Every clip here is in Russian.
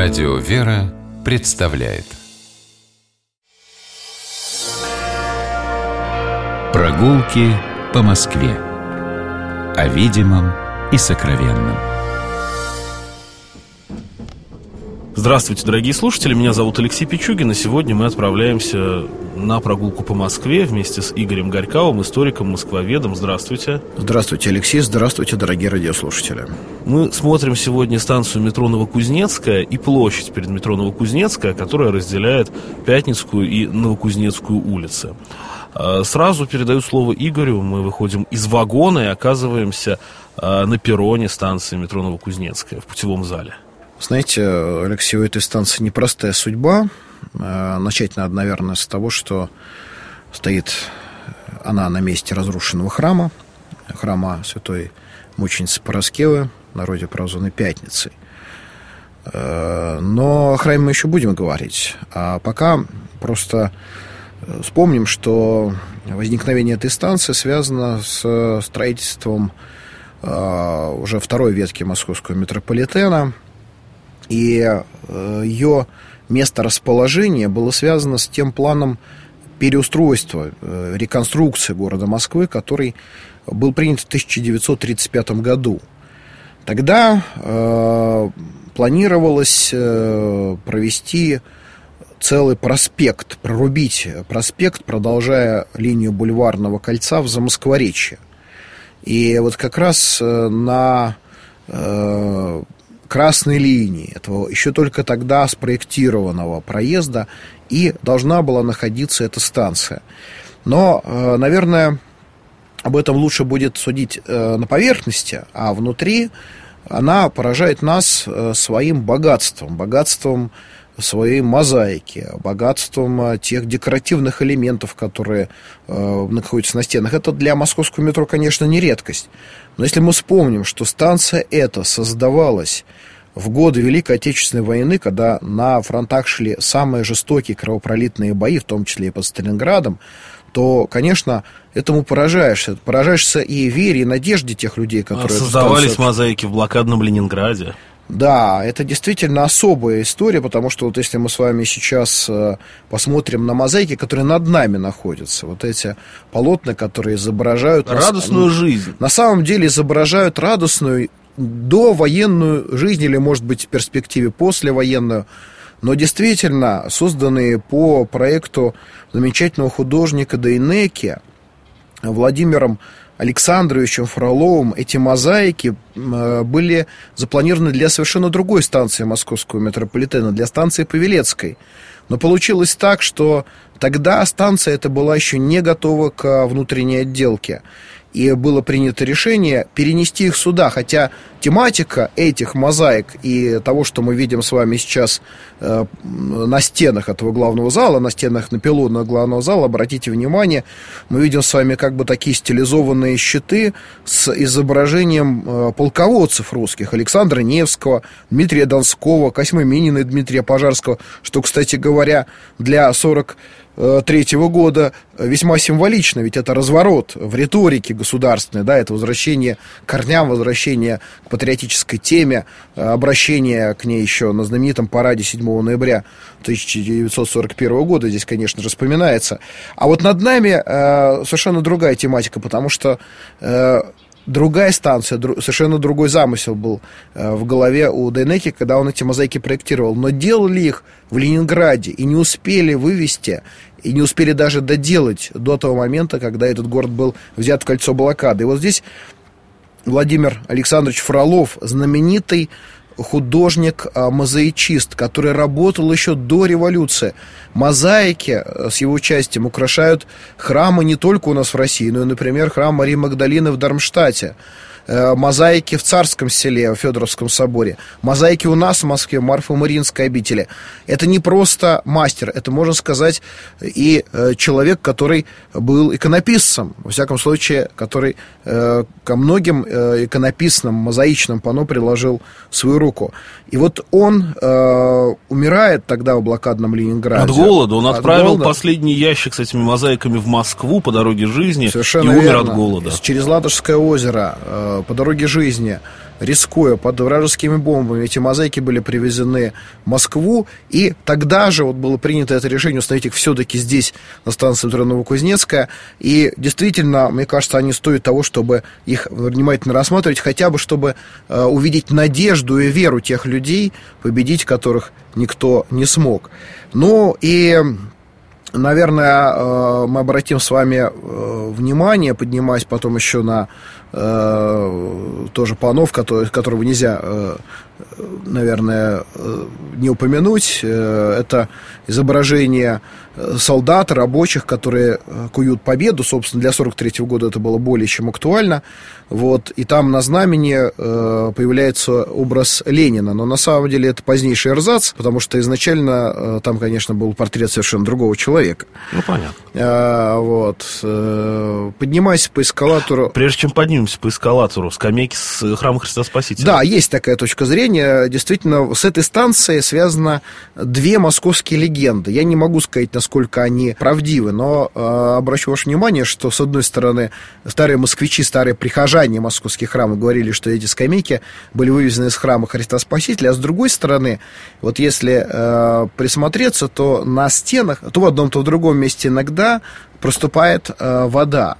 Радио «Вера» представляет. Прогулки по Москве. О видимом и сокровенном. Здравствуйте, дорогие слушатели, меня зовут Алексей Пичугин, и сегодня мы отправляемся на прогулку по Москве вместе с Игорем Горьковым, историком, москвоведом. Здравствуйте. Здравствуйте, Алексей, здравствуйте, дорогие радиослушатели. Мы смотрим сегодня станцию метро Новокузнецкая и площадь перед метро Новокузнецкая, которая разделяет Пятницкую и Новокузнецкую улицы. А, сразу передаю слово Игорю, мы выходим из вагона и оказываемся а, на перроне станции метро Новокузнецкая в путевом зале. Знаете, Алексей, у этой станции непростая судьба. Э, начать надо, наверное, с того, что стоит она на месте разрушенного храма, храма святой мученицы Пороскевы, в народе прозванной Пятницей. Э, но о храме мы еще будем говорить. А пока просто вспомним, что возникновение этой станции связано с строительством э, уже второй ветки московского метрополитена – и э, ее место расположения было связано с тем планом переустройства, э, реконструкции города Москвы, который был принят в 1935 году. Тогда э, планировалось э, провести целый проспект, прорубить проспект, продолжая линию бульварного кольца в Замоскворечье. И вот как раз э, на э, красной линии, этого еще только тогда спроектированного проезда, и должна была находиться эта станция. Но, э, наверное, об этом лучше будет судить э, на поверхности, а внутри она поражает нас э, своим богатством, богатством своей мозаики, богатством тех декоративных элементов, которые э, находятся на стенах. Это для московского метро, конечно, не редкость. Но если мы вспомним, что станция эта создавалась в годы Великой Отечественной войны, когда на фронтах шли самые жестокие кровопролитные бои, в том числе и под Сталинградом, то, конечно, этому поражаешься. Поражаешься и вере, и надежде тех людей, которые... А создавались станцию... мозаики в блокадном Ленинграде. Да, это действительно особая история, потому что вот если мы с вами сейчас э, посмотрим на мозаики, которые над нами находятся, вот эти полотна, которые изображают... Радостную нас, жизнь. На самом деле изображают радостную довоенную жизнь или, может быть, в перспективе послевоенную, но действительно созданные по проекту замечательного художника Дейнеки Владимиром Александровичем Фроловым эти мозаики э, были запланированы для совершенно другой станции московского метрополитена, для станции Павелецкой. Но получилось так, что тогда станция эта была еще не готова к внутренней отделке и было принято решение перенести их сюда, хотя тематика этих мозаик и того, что мы видим с вами сейчас э, на стенах этого главного зала, на стенах на пилонного главного зала, обратите внимание, мы видим с вами как бы такие стилизованные щиты с изображением э, полководцев русских, Александра Невского, Дмитрия Донского, Косьмы Минина и Дмитрия Пожарского, что, кстати говоря, для 40 третьего года весьма символично, ведь это разворот в риторике государственной, да, это возвращение к корням, возвращение к патриотической теме, обращение к ней еще на знаменитом параде 7 ноября 1941 года, здесь, конечно же, вспоминается. А вот над нами э, совершенно другая тематика, потому что э, другая станция, дру, совершенно другой замысел был э, в голове у Дейнеки, когда он эти мозаики проектировал. Но делали их в Ленинграде и не успели вывести, и не успели даже доделать до того момента, когда этот город был взят в кольцо блокады. И вот здесь Владимир Александрович Фролов, знаменитый художник-мозаичист, который работал еще до революции. Мозаики э, с его участием украшают храмы не только у нас в России, но и, например, храм Марии Магдалины в Дармштадте. Э, мозаики в Царском селе, в Федоровском соборе, мозаики у нас в Москве, Марфо-Мариинской обители. Это не просто мастер, это, можно сказать, и э, человек, который был иконописцем, во всяком случае, который э, ко многим иконописным, мозаичным панно приложил свою руку. И вот он умирает тогда в блокадном Ленинграде. От голода. Он от отправил голода. последний ящик с этими мозаиками в Москву по дороге жизни Совершенно и умер верно. от голода. Через Ладожское озеро по дороге жизни рискуя под вражескими бомбами, эти мозаики были привезены в Москву, и тогда же вот было принято это решение установить их все-таки здесь, на станции метро Новокузнецкая, и действительно, мне кажется, они стоят того, чтобы их внимательно рассматривать, хотя бы чтобы э, увидеть надежду и веру тех людей, победить которых никто не смог. Ну и Наверное, э, мы обратим с вами э, внимание, поднимаясь потом еще на тоже панов, который, которого нельзя, наверное, не упомянуть. Это изображение солдат, рабочих, которые куют победу. Собственно, для 43 -го года это было более чем актуально. Вот, и там на знамени э, появляется образ Ленина. Но на самом деле это позднейший эрзац, потому что изначально э, там, конечно, был портрет совершенно другого человека. Ну, понятно. Э, вот. Э, поднимайся по эскалатору. Прежде чем поднимемся по эскалатору, скамейки с храма Христа Спасителя. Да, есть такая точка зрения. Действительно, с этой станцией связано две московские легенды. Я не могу сказать, насколько они правдивы, но э, обращу ваше внимание, что, с одной стороны, старые москвичи, старые прихожане московских храмов говорили, что эти скамейки были вывезены из храма Христа Спасителя, а с другой стороны, вот если э, присмотреться, то на стенах, то в одном, то в другом месте иногда проступает э, вода.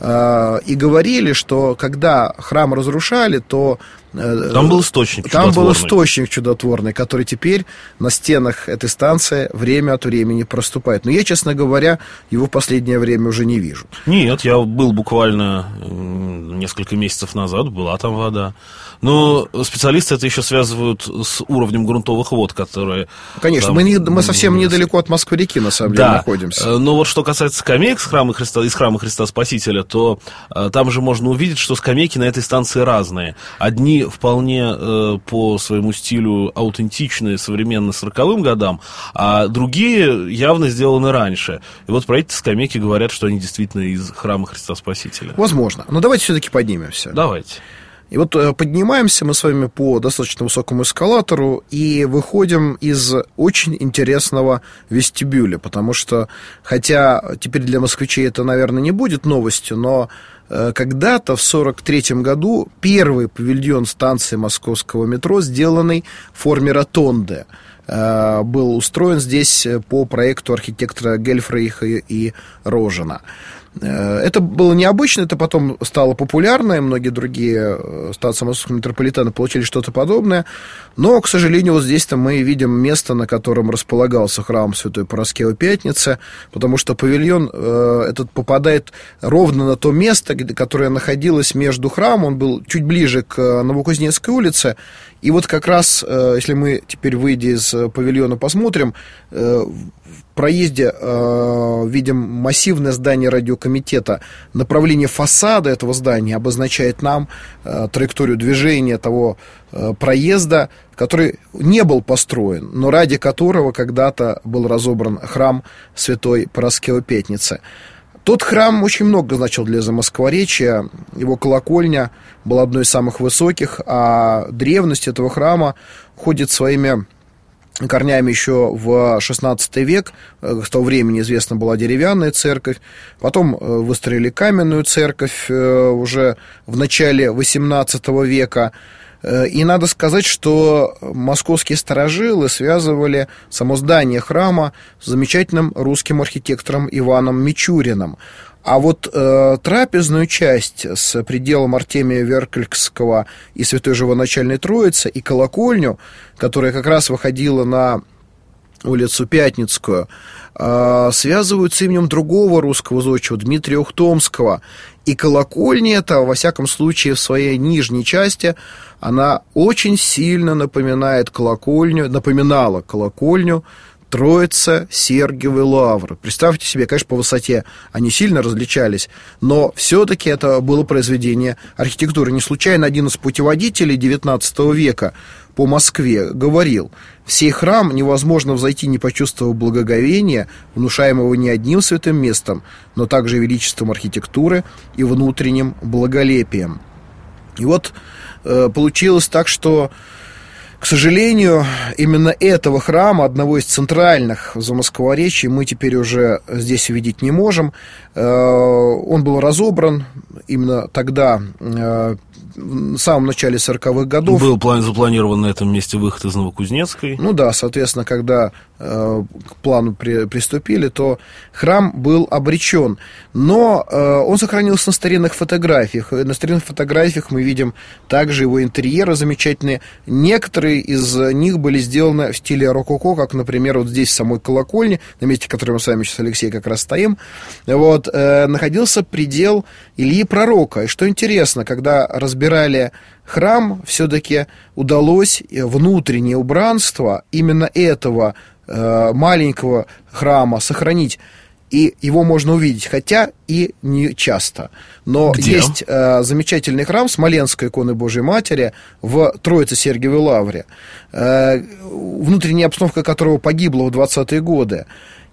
Э, и говорили, что когда храм разрушали, то там был источник Там был источник чудотворный, который теперь на стенах этой станции время от времени проступает. Но я, честно говоря, его в последнее время уже не вижу. Нет, я был буквально несколько месяцев назад, была там вода. Но специалисты это еще связывают с уровнем грунтовых вод, которые... Конечно, там... мы, не, мы совсем недалеко от Москвы-реки, на самом деле, да. находимся. Э, но вот что касается скамеек с храма Христа, из храма Христа Спасителя, то э, там же можно увидеть, что скамейки на этой станции разные. Одни вполне э, по своему стилю аутентичные, современные 40-м годам, а другие явно сделаны раньше. И вот про эти скамейки говорят, что они действительно из храма Христа Спасителя. Возможно. Но давайте все-таки поднимемся. Давайте. И вот э, поднимаемся мы с вами по достаточно высокому эскалатору и выходим из очень интересного вестибюля, потому что, хотя теперь для москвичей это, наверное, не будет новостью, но когда-то в 1943 году первый павильон станции московского метро, сделанный в форме ротонды, э, был устроен здесь по проекту архитектора Гельфрейха и Рожина. Э, это было необычно, это потом стало популярно, и многие другие э, станции московского метрополитена получили что-то подобное. Но, к сожалению, вот здесь-то мы видим место, на котором располагался храм Святой Пороскевы Пятницы, потому что павильон э, этот попадает ровно на то место, где, которое находилось между храмом, он был чуть ближе к Новокузнецкой улице, и вот как раз, э, если мы теперь, выйдя из павильона, посмотрим, э, проезде э, видим массивное здание радиокомитета. Направление фасада этого здания обозначает нам э, траекторию движения того э, проезда, который не был построен, но ради которого когда-то был разобран храм Святой Параскевы Пятницы. Тот храм очень много значил для Замоскворечья. Его колокольня была одной из самых высоких, а древность этого храма ходит своими корнями еще в XVI век. Э, с того времени известно была деревянная церковь. Потом э, выстроили каменную церковь э, уже в начале XVIII века. И надо сказать, что московские сторожилы связывали само здание храма с замечательным русским архитектором Иваном Мичуриным. А вот э, трапезную часть с пределом Артемия Веркликского и Святой Живоначальной Троицы и колокольню, которая как раз выходила на улицу Пятницкую, э, связывают с именем другого русского зодчего, Дмитрия Ухтомского. И колокольня эта, во всяком случае, в своей нижней части, она очень сильно напоминает колокольню, напоминала колокольню Троица, Сергиевы Лавры. Представьте себе, конечно, по высоте они сильно различались, но все-таки это было произведение архитектуры. Не случайно один из путеводителей XIX века по Москве говорил, в храм невозможно взойти, не почувствовав благоговения, внушаемого не одним святым местом, но также величеством архитектуры и внутренним благолепием. И вот э, получилось так, что к сожалению, именно этого храма, одного из центральных в Замоскворечье, мы теперь уже здесь увидеть не можем. Э, он был разобран именно тогда, э, в самом начале 40-х годов. Был план, запланирован на этом месте выход из Новокузнецкой. Ну да, соответственно, когда к плану при, приступили, то храм был обречен. Но э, он сохранился на старинных фотографиях. На старинных фотографиях мы видим также его интерьеры замечательные. Некоторые из них были сделаны в стиле рококо, как, например, вот здесь в самой колокольне, на месте, которой мы с вами сейчас, Алексей, как раз стоим, вот, э, находился предел Ильи Пророка. И что интересно, когда разбирали храм, все-таки удалось внутреннее убранство именно этого э, маленького храма сохранить и его можно увидеть, хотя и не часто. Но Где? есть э, замечательный храм Смоленской иконы Божьей Матери в Троице-Сергиевой Лавре, э, внутренняя обстановка которого погибла в 20-е годы.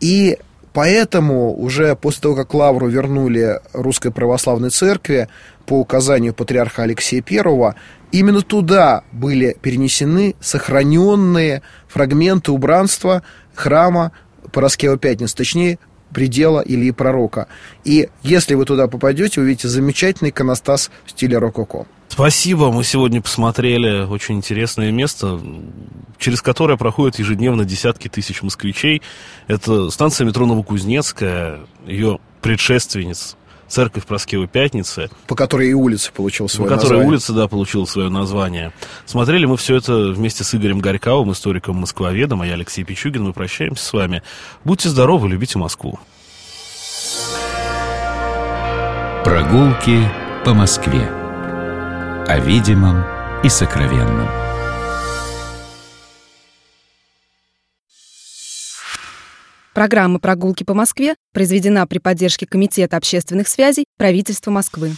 И поэтому уже после того, как Лавру вернули Русской Православной Церкви по указанию патриарха Алексея I, именно туда были перенесены сохраненные фрагменты убранства храма Пороскева Пятницы, точнее, предела или пророка. И если вы туда попадете, увидите замечательный иконостас в стиле рококо. Спасибо, мы сегодня посмотрели очень интересное место, через которое проходят ежедневно десятки тысяч москвичей. Это станция метро Новокузнецкая, ее предшественниц церковь Проскевы Пятницы. По которой и улица получила свое По которой название. улица, да, получила свое название. Смотрели мы все это вместе с Игорем Горьковым, историком-москвоведом, а я Алексей Пичугин. Мы прощаемся с вами. Будьте здоровы, любите Москву. Прогулки по Москве. О видимом и сокровенном. Программа «Прогулки по Москве» произведена при поддержке Комитета общественных связей правительства Москвы.